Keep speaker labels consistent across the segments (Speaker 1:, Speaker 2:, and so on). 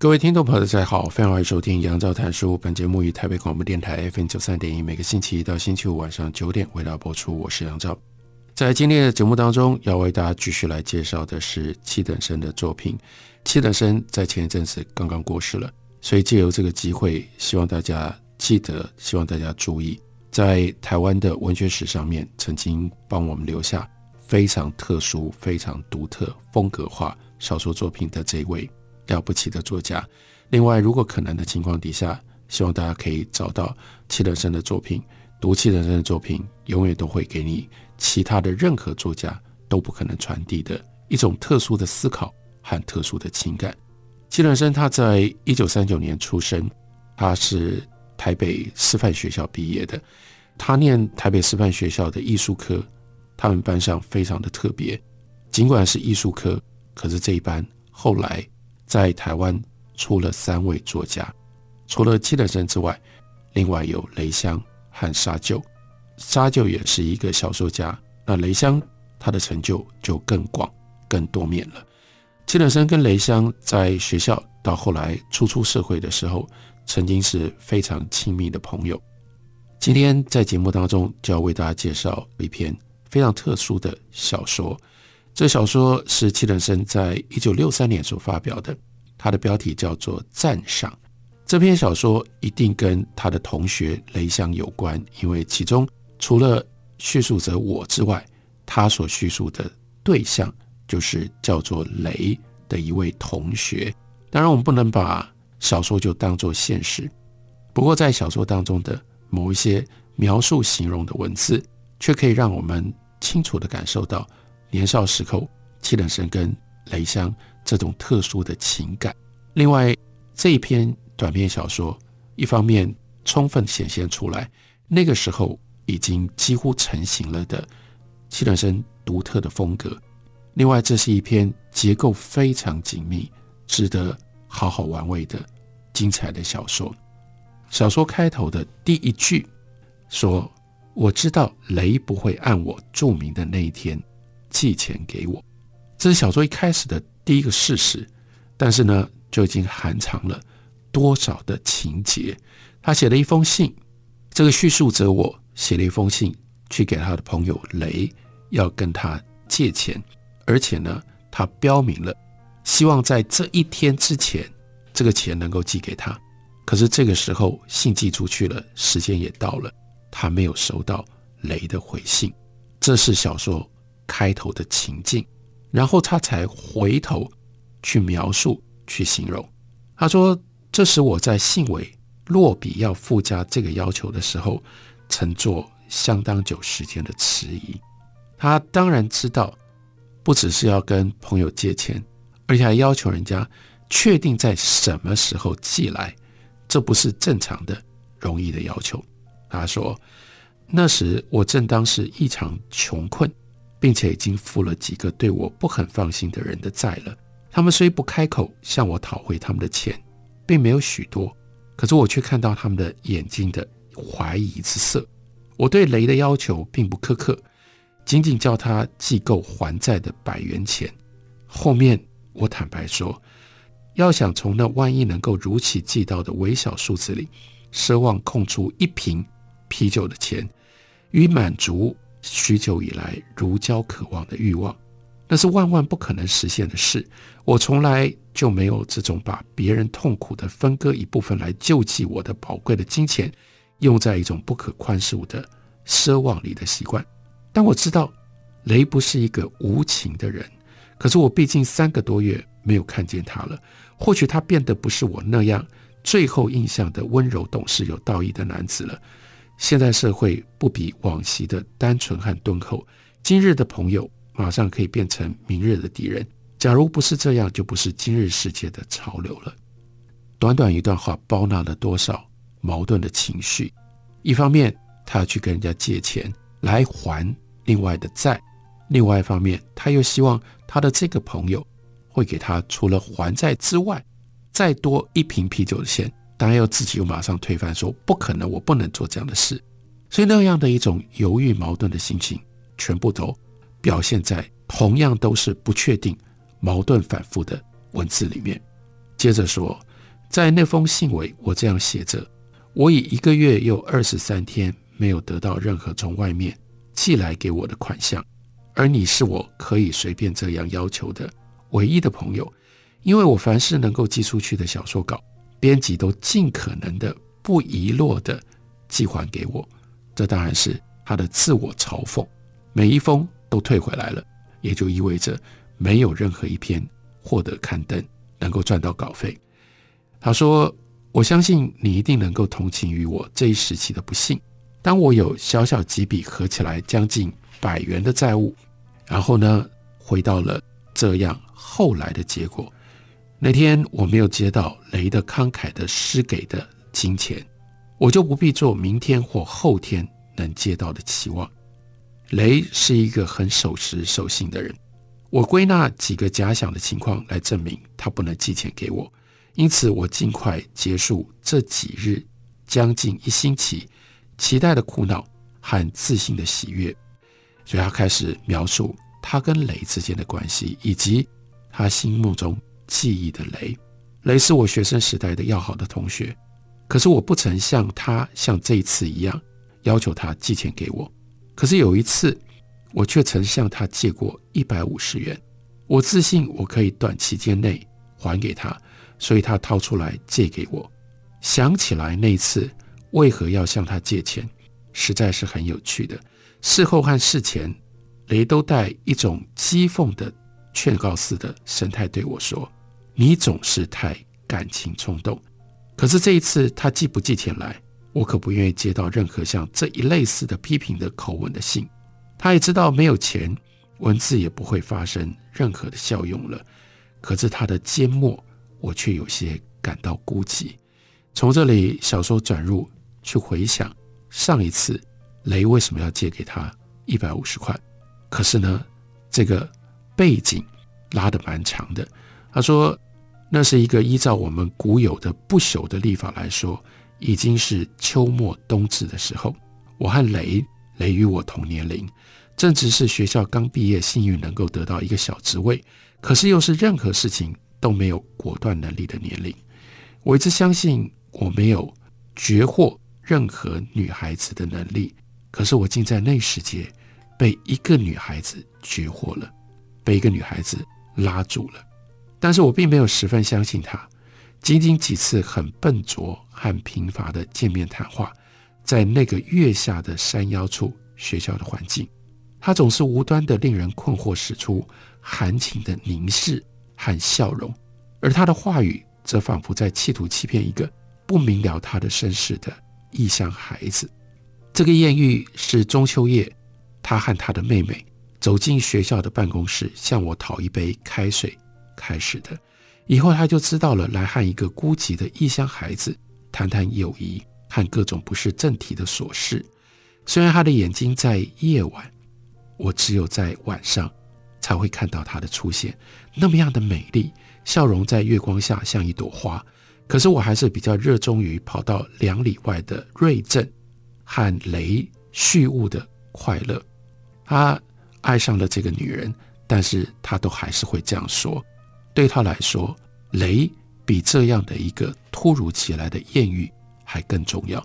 Speaker 1: 各位听众朋友，大家好，非常欢迎收听杨照谈书。本节目于台北广播电台 FM 九三点一，每个星期一到星期五晚上九点为大家播出。我是杨照。在今天的节目当中，要为大家继续来介绍的是七等生的作品。七等生在前一阵子刚刚过世了，所以借由这个机会，希望大家记得，希望大家注意，在台湾的文学史上面，曾经帮我们留下非常特殊、非常独特、风格化小说作品的这位。了不起的作家。另外，如果可能的情况底下，希望大家可以找到七等生的作品，读七等生的作品，永远都会给你其他的任何作家都不可能传递的一种特殊的思考和特殊的情感。七等生他在一九三九年出生，他是台北师范学校毕业的。他念台北师范学校的艺术科，他们班上非常的特别，尽管是艺术科，可是这一班后来。在台湾出了三位作家，除了七等生之外，另外有雷香和沙旧。沙旧也是一个小说家，那雷香他的成就就更广、更多面了。七等生跟雷香在学校到后来初出社会的时候，曾经是非常亲密的朋友。今天在节目当中就要为大家介绍一篇非常特殊的小说。这小说是七等生在一九六三年所发表的，它的标题叫做《赞赏》。这篇小说一定跟他的同学雷香有关，因为其中除了叙述者我之外，他所叙述的对象就是叫做雷的一位同学。当然，我们不能把小说就当作现实，不过在小说当中的某一些描述、形容的文字，却可以让我们清楚地感受到。年少时候，七等生跟雷香这种特殊的情感。另外，这一篇短篇小说，一方面充分显现出来那个时候已经几乎成型了的七等生独特的风格。另外，这是一篇结构非常紧密、值得好好玩味的精彩的小说。小说开头的第一句说：“我知道雷不会按我注明的那一天。”寄钱给我，这是小说一开始的第一个事实，但是呢，就已经含藏了多少的情节。他写了一封信，这个叙述者我写了一封信去给他的朋友雷，要跟他借钱，而且呢，他标明了希望在这一天之前，这个钱能够寄给他。可是这个时候信寄出去了，时间也到了，他没有收到雷的回信。这是小说。开头的情境，然后他才回头去描述、去形容。他说：“这时我在信尾落笔要附加这个要求的时候，曾做相当久时间的迟疑。他当然知道，不只是要跟朋友借钱，而且还要求人家确定在什么时候寄来，这不是正常的、容易的要求。”他说：“那时我正当时异常穷困。”并且已经付了几个对我不很放心的人的债了。他们虽不开口向我讨回他们的钱，并没有许多，可是我却看到他们的眼睛的怀疑之色。我对雷的要求并不苛刻，仅仅叫他寄够还债的百元钱。后面我坦白说，要想从那万一能够如期寄到的微小数字里，奢望空出一瓶啤酒的钱，与满足。许久以来如胶渴望的欲望，那是万万不可能实现的事。我从来就没有这种把别人痛苦的分割一部分来救济我的宝贵的金钱，用在一种不可宽恕的奢望里的习惯。但我知道雷不是一个无情的人，可是我毕竟三个多月没有看见他了。或许他变得不是我那样最后印象的温柔懂事有道义的男子了。现在社会不比往昔的单纯和敦厚，今日的朋友马上可以变成明日的敌人。假如不是这样，就不是今日世界的潮流了。短短一段话，包纳了多少矛盾的情绪？一方面，他要去跟人家借钱来还另外的债；另外一方面，他又希望他的这个朋友会给他除了还债之外，再多一瓶啤酒的钱。当然，要自己又马上推翻说不可能，我不能做这样的事。所以那样的一种犹豫矛盾的心情，全部都表现在同样都是不确定、矛盾反复的文字里面。接着说。在那封信尾，我这样写着：我已一个月又二十三天没有得到任何从外面寄来给我的款项，而你是我可以随便这样要求的唯一的朋友，因为我凡是能够寄出去的小说稿，编辑都尽可能的不遗落的寄还给我。这当然是他的自我嘲讽。每一封都退回来了，也就意味着没有任何一篇获得刊登，能够赚到稿费。他说：“我相信你一定能够同情于我这一时期的不幸。当我有小小几笔合起来将近百元的债务，然后呢，回到了这样后来的结果。那天我没有接到雷的慷慨的施给的金钱，我就不必做明天或后天能接到的期望。雷是一个很守时守信的人。我归纳几个假想的情况来证明他不能寄钱给我。”因此，我尽快结束这几日将近一星期期待的苦恼和自信的喜悦。所以，他开始描述他跟雷之间的关系，以及他心目中记忆的雷。雷是我学生时代的要好的同学，可是我不曾像他像这一次一样要求他寄钱给我。可是有一次，我却曾向他借过一百五十元。我自信我可以短期间内还给他。所以他掏出来借给我，想起来那次为何要向他借钱，实在是很有趣的。事后和事前，雷都带一种讥讽的劝告似的神态对我说：“你总是太感情冲动。”可是这一次，他寄不寄钱来，我可不愿意接到任何像这一类似的批评的口吻的信。他也知道没有钱，文字也不会发生任何的效用了。可是他的缄默。我却有些感到孤寂。从这里小说转入，去回想上一次雷为什么要借给他一百五十块。可是呢，这个背景拉得蛮长的。他说，那是一个依照我们古有的不朽的历法来说，已经是秋末冬至的时候。我和雷，雷与我同年龄，正值是学校刚毕业，幸运能够得到一个小职位，可是又是任何事情。都没有果断能力的年龄，我一直相信我没有绝获任何女孩子的能力，可是我竟在那时节被一个女孩子绝获了，被一个女孩子拉住了。但是我并没有十分相信他。仅仅几次很笨拙和贫乏的见面谈话，在那个月下的山腰处学校的环境，他总是无端的令人困惑，使出含情的凝视。和笑容，而他的话语则仿佛在企图欺骗一个不明了他的身世的异乡孩子。这个艳遇是中秋夜，他和他的妹妹走进学校的办公室，向我讨一杯开水开始的。以后他就知道了，来和一个孤寂的异乡孩子谈谈友谊和各种不是正题的琐事。虽然他的眼睛在夜晚，我只有在晚上。才会看到他的出现，那么样的美丽，笑容在月光下像一朵花。可是我还是比较热衷于跑到两里外的瑞镇和雷叙物的快乐。他爱上了这个女人，但是他都还是会这样说。对他来说，雷比这样的一个突如其来的艳遇还更重要。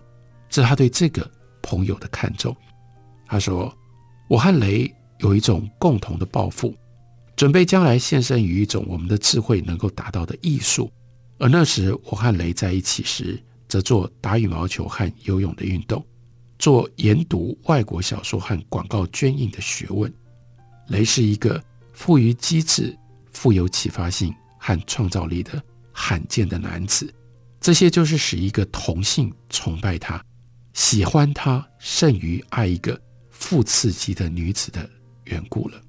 Speaker 1: 这是他对这个朋友的看重。他说：“我和雷。”有一种共同的抱负，准备将来献身于一种我们的智慧能够达到的艺术。而那时我和雷在一起时，则做打羽毛球和游泳的运动，做研读外国小说和广告捐印的学问。雷是一个富于机智、富有启发性和创造力的罕见的男子。这些就是使一个同性崇拜他、喜欢他，胜于爱一个富刺激的女子的缘故了。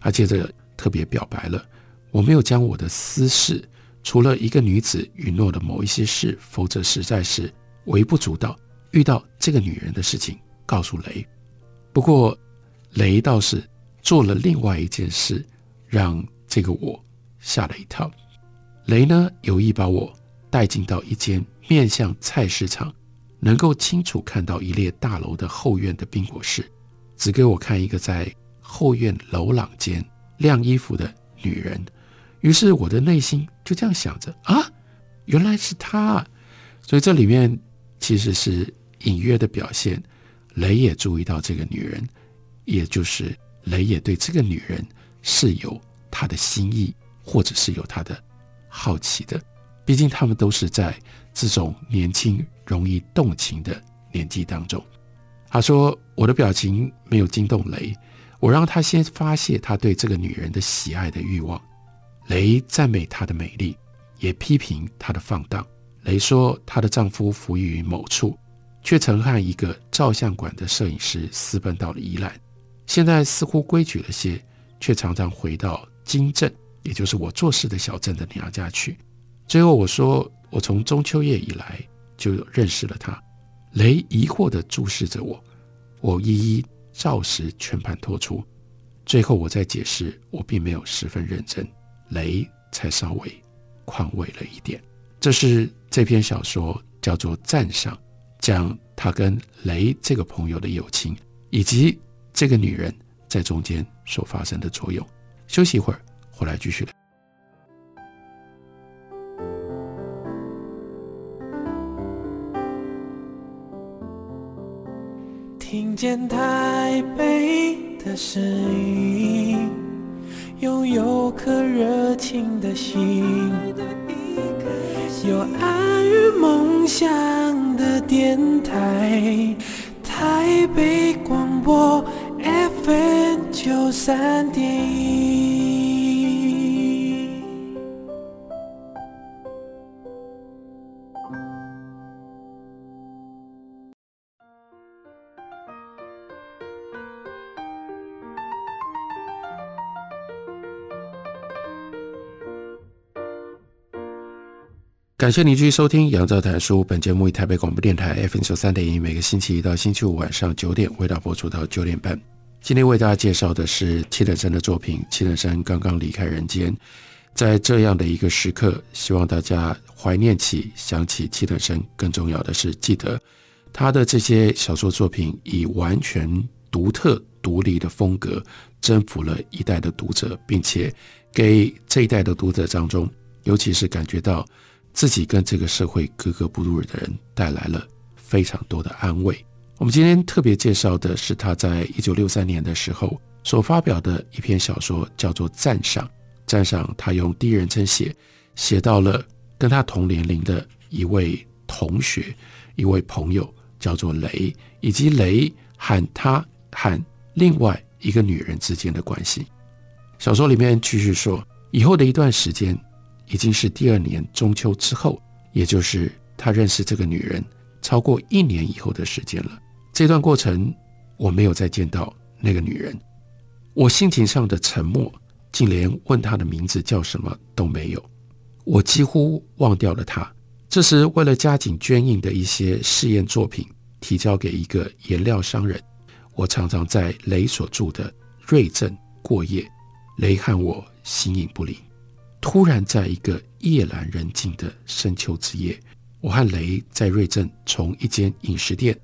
Speaker 1: 他接着特别表白了，我没有将我的私事，除了一个女子允诺的某一些事，否则实在是微不足道。遇到这个女人的事情，告诉雷。不过雷倒是做了另外一件事，让这个我吓了一跳。雷呢，有意把我带进到一间面向菜市场，能够清楚看到一列大楼的后院的宾果室，只给我看一个在后院楼廊间晾衣服的女人。于是我的内心就这样想着啊，原来是她。所以这里面其实是隐约的表现，雷也注意到这个女人，也就是雷也对这个女人是有他的心意，或者是有他的。好奇的，毕竟他们都是在这种年轻、容易动情的年纪当中。他说：“我的表情没有惊动雷，我让他先发泄他对这个女人的喜爱的欲望。雷赞美她的美丽，也批评她的放荡。雷说，她的丈夫服役于某处，却曾和一个照相馆的摄影师私奔到了宜兰，现在似乎规矩了些，却常常回到金镇。”也就是我做事的小镇的娘家去。最后我说，我从中秋夜以来就认识了他。雷疑惑地注视着我，我一一照实全盘托出。最后我再解释，我并没有十分认真。雷才稍微宽慰了一点。这是这篇小说叫做《赞赏》，讲他跟雷这个朋友的友情，以及这个女人在中间所发生的作用。休息一会儿。回来继续。
Speaker 2: 听见台北的声音，拥有颗热情的心，有爱与梦想的电台，台北广播 FM 九三点一。
Speaker 1: 感谢您继续收听《杨照谈书》。本节目以台北广播电台 FM 九三点一，每个星期一到星期五晚上九点，为大家播出到九点半。今天为大家介绍的是七等生的作品。七等生刚刚离开人间，在这样的一个时刻，希望大家怀念起、想起七等生。更重要的是，记得他的这些小说作品以完全独特、独立的风格，征服了一代的读者，并且给这一代的读者当中，尤其是感觉到。自己跟这个社会格格不入的人带来了非常多的安慰。我们今天特别介绍的是他在一九六三年的时候所发表的一篇小说，叫做《赞赏》。赞赏他用第一人称写，写到了跟他同年龄的一位同学、一位朋友，叫做雷，以及雷喊他和另外一个女人之间的关系。小说里面继续说，以后的一段时间。已经是第二年中秋之后，也就是他认识这个女人超过一年以后的时间了。这段过程，我没有再见到那个女人。我心情上的沉默，竟连问她的名字叫什么都没有。我几乎忘掉了她。这时，为了加紧捐印的一些试验作品，提交给一个颜料商人，我常常在雷所住的瑞镇过夜。雷和我形影不离。突然，在一个夜阑人静的深秋之夜，我和雷在瑞镇从一间饮食店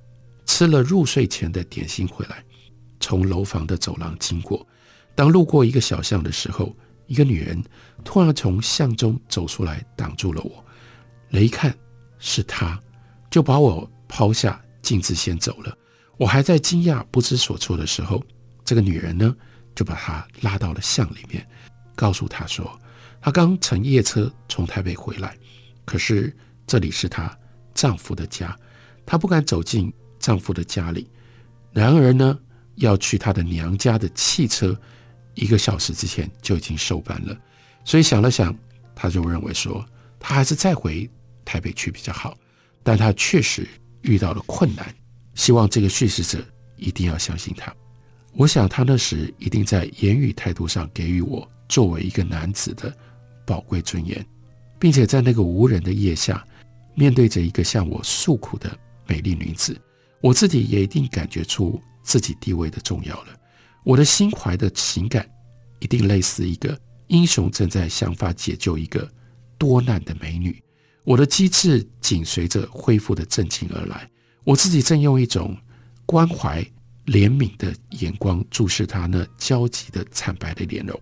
Speaker 1: 吃了入睡前的点心回来，从楼房的走廊经过。当路过一个小巷的时候，一个女人突然从巷中走出来，挡住了我。雷一看是她，就把我抛下，径自先走了。我还在惊讶不知所措的时候，这个女人呢，就把她拉到了巷里面，告诉她说。她刚乘夜车从台北回来，可是这里是她丈夫的家，她不敢走进丈夫的家里。然而呢，要去她的娘家的汽车，一个小时之前就已经收班了。所以想了想，她就认为说，她还是再回台北去比较好。但她确实遇到了困难，希望这个叙事者一定要相信她。我想他那时一定在言语态度上给予我作为一个男子的宝贵尊严，并且在那个无人的夜下，面对着一个向我诉苦的美丽女子，我自己也一定感觉出自己地位的重要了。我的心怀的情感，一定类似一个英雄正在想法解救一个多难的美女。我的机智紧随着恢复的震情而来。我自己正用一种关怀、怜悯的眼光注视她那焦急的惨白的脸容。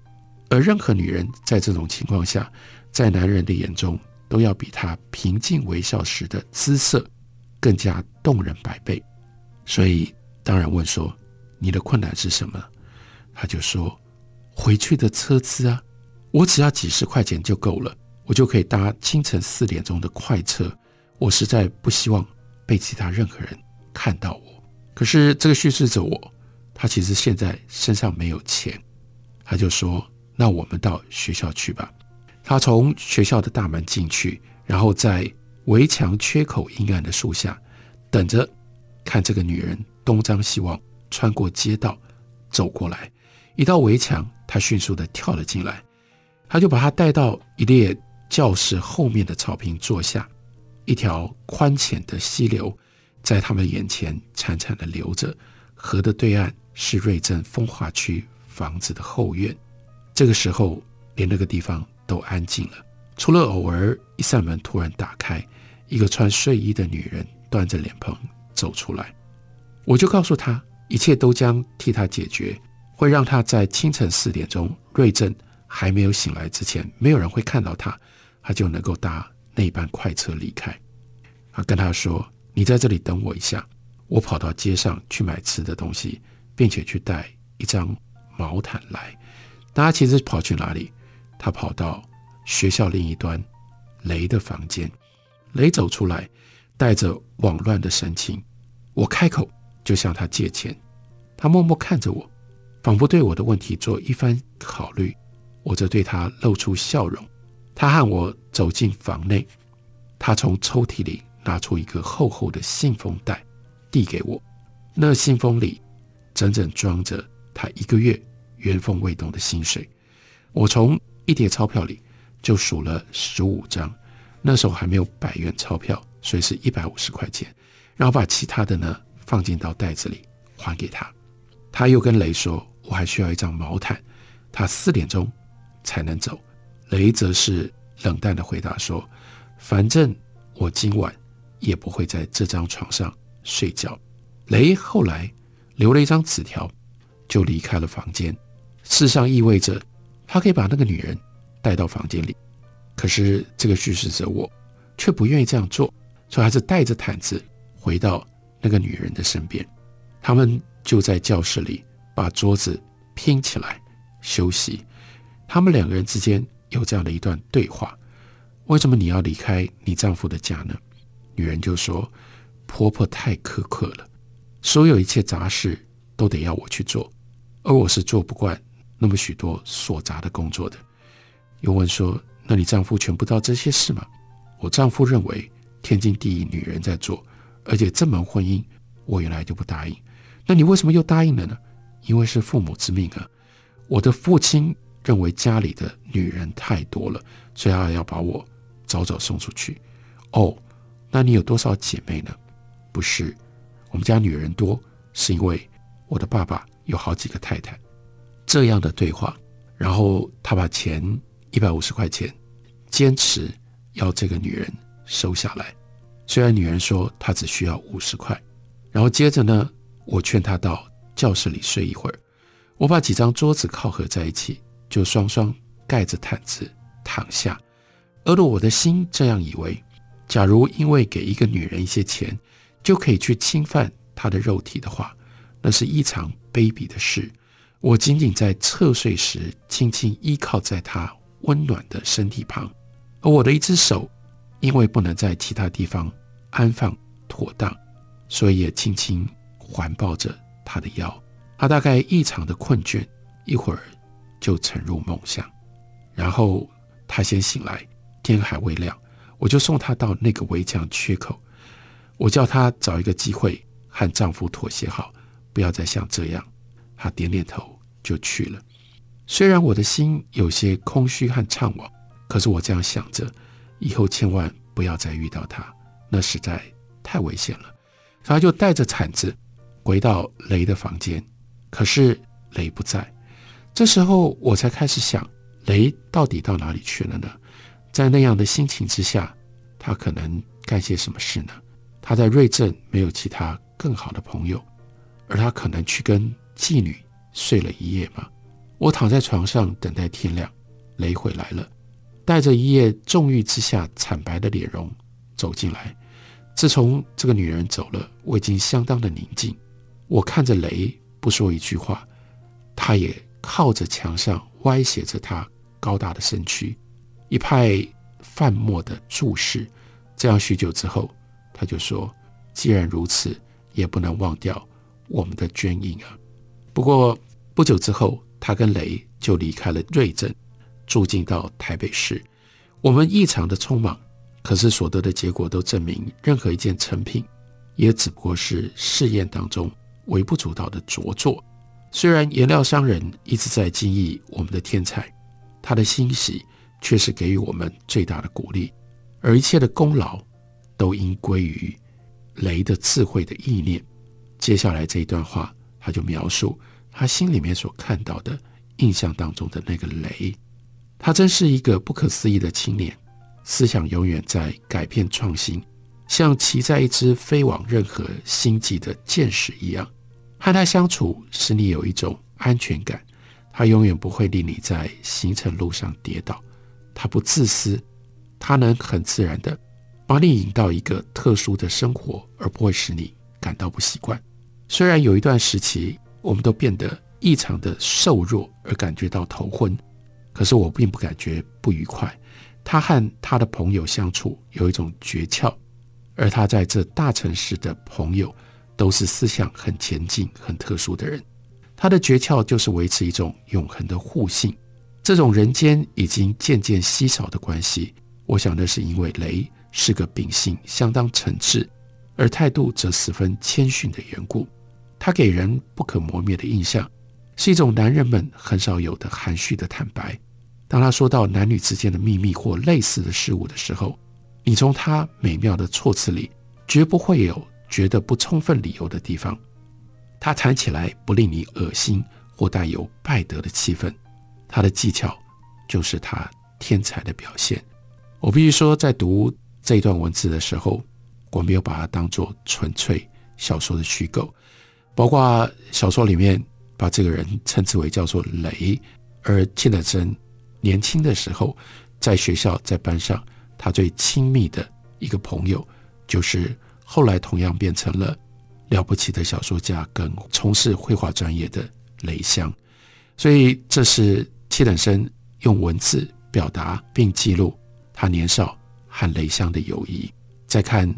Speaker 1: 而任何女人在这种情况下，在男人的眼中，都要比她平静微笑时的姿色更加动人百倍。所以，当然问说：“你的困难是什么？”他就说：“回去的车资啊，我只要几十块钱就够了。”我就可以搭清晨四点钟的快车。我实在不希望被其他任何人看到我。可是这个叙事者我，他其实现在身上没有钱。他就说：“那我们到学校去吧。”他从学校的大门进去，然后在围墙缺口阴暗的树下等着，看这个女人东张西望，穿过街道走过来。一道围墙，他迅速地跳了进来。他就把她带到一列。教室后面的草坪坐下，一条宽浅的溪流在他们眼前潺潺地流着。河的对岸是瑞镇风化区房子的后院。这个时候，连那个地方都安静了，除了偶尔一扇门突然打开，一个穿睡衣的女人端着脸盆走出来。我就告诉他，一切都将替他解决，会让他在清晨四点钟瑞镇还没有醒来之前，没有人会看到他。他就能够搭那班快车离开。他跟他说：“你在这里等我一下，我跑到街上去买吃的东西，并且去带一张毛毯来。”大家其实跑去哪里？他跑到学校另一端雷的房间。雷走出来，带着慌乱的神情。我开口就向他借钱，他默默看着我，仿佛对我的问题做一番考虑。我则对他露出笑容。他和我走进房内，他从抽屉里拿出一个厚厚的信封袋，递给我。那信封里整整装着他一个月原封未动的薪水。我从一叠钞票里就数了十五张，那时候还没有百元钞票，所以是一百五十块钱。然后把其他的呢放进到袋子里还给他。他又跟雷说：“我还需要一张毛毯，他四点钟才能走。”雷则是冷淡的回答说：“反正我今晚也不会在这张床上睡觉。”雷后来留了一张纸条，就离开了房间。事实上意味着他可以把那个女人带到房间里。可是这个叙事者我却不愿意这样做，所以还是带着毯子回到那个女人的身边。他们就在教室里把桌子拼起来休息。他们两个人之间。有这样的一段对话：为什么你要离开你丈夫的家呢？女人就说：“婆婆太苛刻了，所有一切杂事都得要我去做，而我是做不惯那么许多琐杂的工作的。”又问说：“那你丈夫全不知道这些事吗？”我丈夫认为天经地义，女人在做，而且这门婚姻我原来就不答应。那你为什么又答应了呢？因为是父母之命啊，我的父亲。认为家里的女人太多了，所以他要把我早早送出去。哦，那你有多少姐妹呢？不是，我们家女人多，是因为我的爸爸有好几个太太。这样的对话，然后他把钱一百五十块钱，坚持要这个女人收下来。虽然女人说她只需要五十块，然后接着呢，我劝她到教室里睡一会儿。我把几张桌子靠合在一起。就双双盖着毯子躺下，而若我的心这样以为，假如因为给一个女人一些钱，就可以去侵犯她的肉体的话，那是异常卑鄙的事。我仅仅在侧睡时，轻轻依靠在她温暖的身体旁，而我的一只手，因为不能在其他地方安放妥当，所以也轻轻环抱着她的腰。她大概异常的困倦，一会儿。就沉入梦乡，然后她先醒来，天还未亮，我就送她到那个围墙缺口，我叫她找一个机会和丈夫妥协好，不要再像这样他点点头就去了。虽然我的心有些空虚和怅惘，可是我这样想着，以后千万不要再遇到他，那实在太危险了。他就带着铲子回到雷的房间，可是雷不在。这时候我才开始想，雷到底到哪里去了呢？在那样的心情之下，他可能干些什么事呢？他在瑞镇没有其他更好的朋友，而他可能去跟妓女睡了一夜吗？我躺在床上等待天亮，雷回来了，带着一夜纵欲之下惨白的脸容走进来。自从这个女人走了，我已经相当的宁静。我看着雷，不说一句话，他也靠着墙上歪斜着他高大的身躯，一派泛漠的注视。这样许久之后，他就说：“既然如此，也不能忘掉我们的捐印啊。”不过不久之后，他跟雷就离开了瑞镇，住进到台北市。我们异常的匆忙。可是所得的结果都证明，任何一件成品，也只不过是试验当中微不足道的拙作。虽然颜料商人一直在惊异我们的天才，他的欣喜却是给予我们最大的鼓励，而一切的功劳都应归于雷的智慧的意念。接下来这一段话，他就描述他心里面所看到的印象当中的那个雷，他真是一个不可思议的青年。思想永远在改变创新，像骑在一只飞往任何星际的箭矢一样。和他相处使你有一种安全感，他永远不会令你在行程路上跌倒。他不自私，他能很自然地把你引到一个特殊的生活，而不会使你感到不习惯。虽然有一段时期我们都变得异常的瘦弱而感觉到头昏，可是我并不感觉不愉快。他和他的朋友相处有一种诀窍，而他在这大城市的朋友都是思想很前进、很特殊的人。他的诀窍就是维持一种永恒的互信。这种人间已经渐渐稀少的关系，我想那是因为雷是个秉性相当诚挚，而态度则十分谦逊的缘故。他给人不可磨灭的印象，是一种男人们很少有的含蓄的坦白。当他说到男女之间的秘密或类似的事物的时候，你从他美妙的措辞里绝不会有觉得不充分理由的地方。他谈起来不令你恶心或带有败德的气氛。他的技巧就是他天才的表现。我必须说，在读这段文字的时候，我没有把它当作纯粹小说的虚构，包括小说里面把这个人称之为叫做雷，而金德真。年轻的时候，在学校、在班上，他最亲密的一个朋友，就是后来同样变成了了不起的小说家跟从事绘画专业的雷香。所以，这是七等生用文字表达并记录他年少和雷香的友谊。再看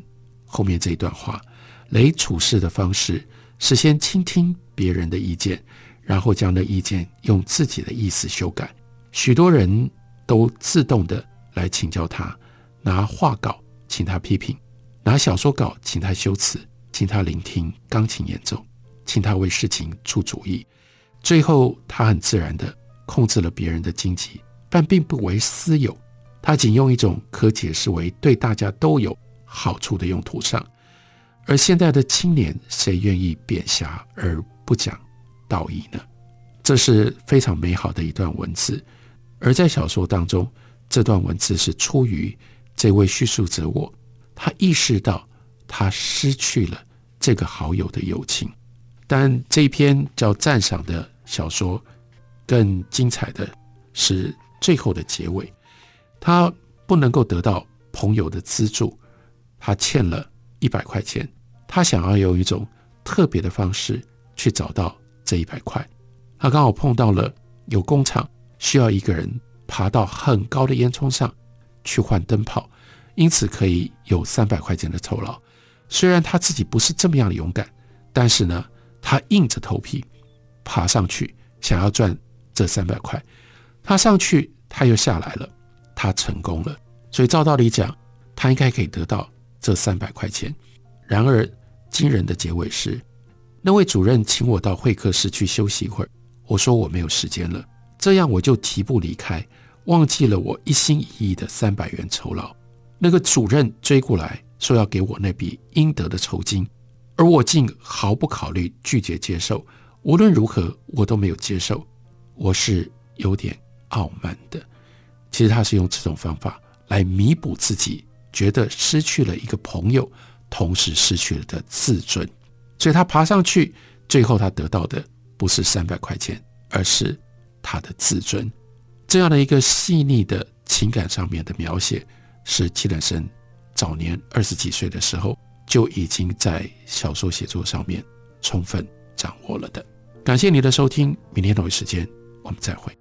Speaker 1: 后面这一段话，雷处事的方式是先倾听别人的意见，然后将那意见用自己的意思修改。许多人都自动的来请教他，拿画稿请他批评，拿小说稿请他修辞，请他聆听钢琴演奏，请他为事情出主意。最后，他很自然的控制了别人的经济，但并不为私有，他仅用一种可解释为对大家都有好处的用途上。而现在的青年，谁愿意贬狭而不讲道义呢？这是非常美好的一段文字。而在小说当中，这段文字是出于这位叙述者我，他意识到他失去了这个好友的友情。但这一篇叫赞赏的小说，更精彩的是最后的结尾。他不能够得到朋友的资助，他欠了一百块钱，他想要用一种特别的方式去找到这一百块。他刚好碰到了有工厂。需要一个人爬到很高的烟囱上去换灯泡，因此可以有三百块钱的酬劳。虽然他自己不是这么样的勇敢，但是呢，他硬着头皮爬上去，想要赚这三百块。他上去，他又下来了，他成功了。所以照道理讲，他应该可以得到这三百块钱。然而惊人的结尾是，那位主任请我到会客室去休息一会儿，我说我没有时间了，这样我就提步离开，忘记了我一心一意的三百元酬劳。那个主任追过来，说要给我那笔应得的酬金，而我竟毫不考虑拒绝接受。无论如何，我都没有接受。我是有点傲慢的。其实他是用这种方法来弥补自己觉得失去了一个朋友，同时失去了的自尊。所以他爬上去，最后他得到的不是三百块钱，而是他的自尊。这样的一个细腻的情感上面的描写。是纪冷生早年二十几岁的时候就已经在小说写作上面充分掌握了的。感谢你的收听，明天同一时间我们再会。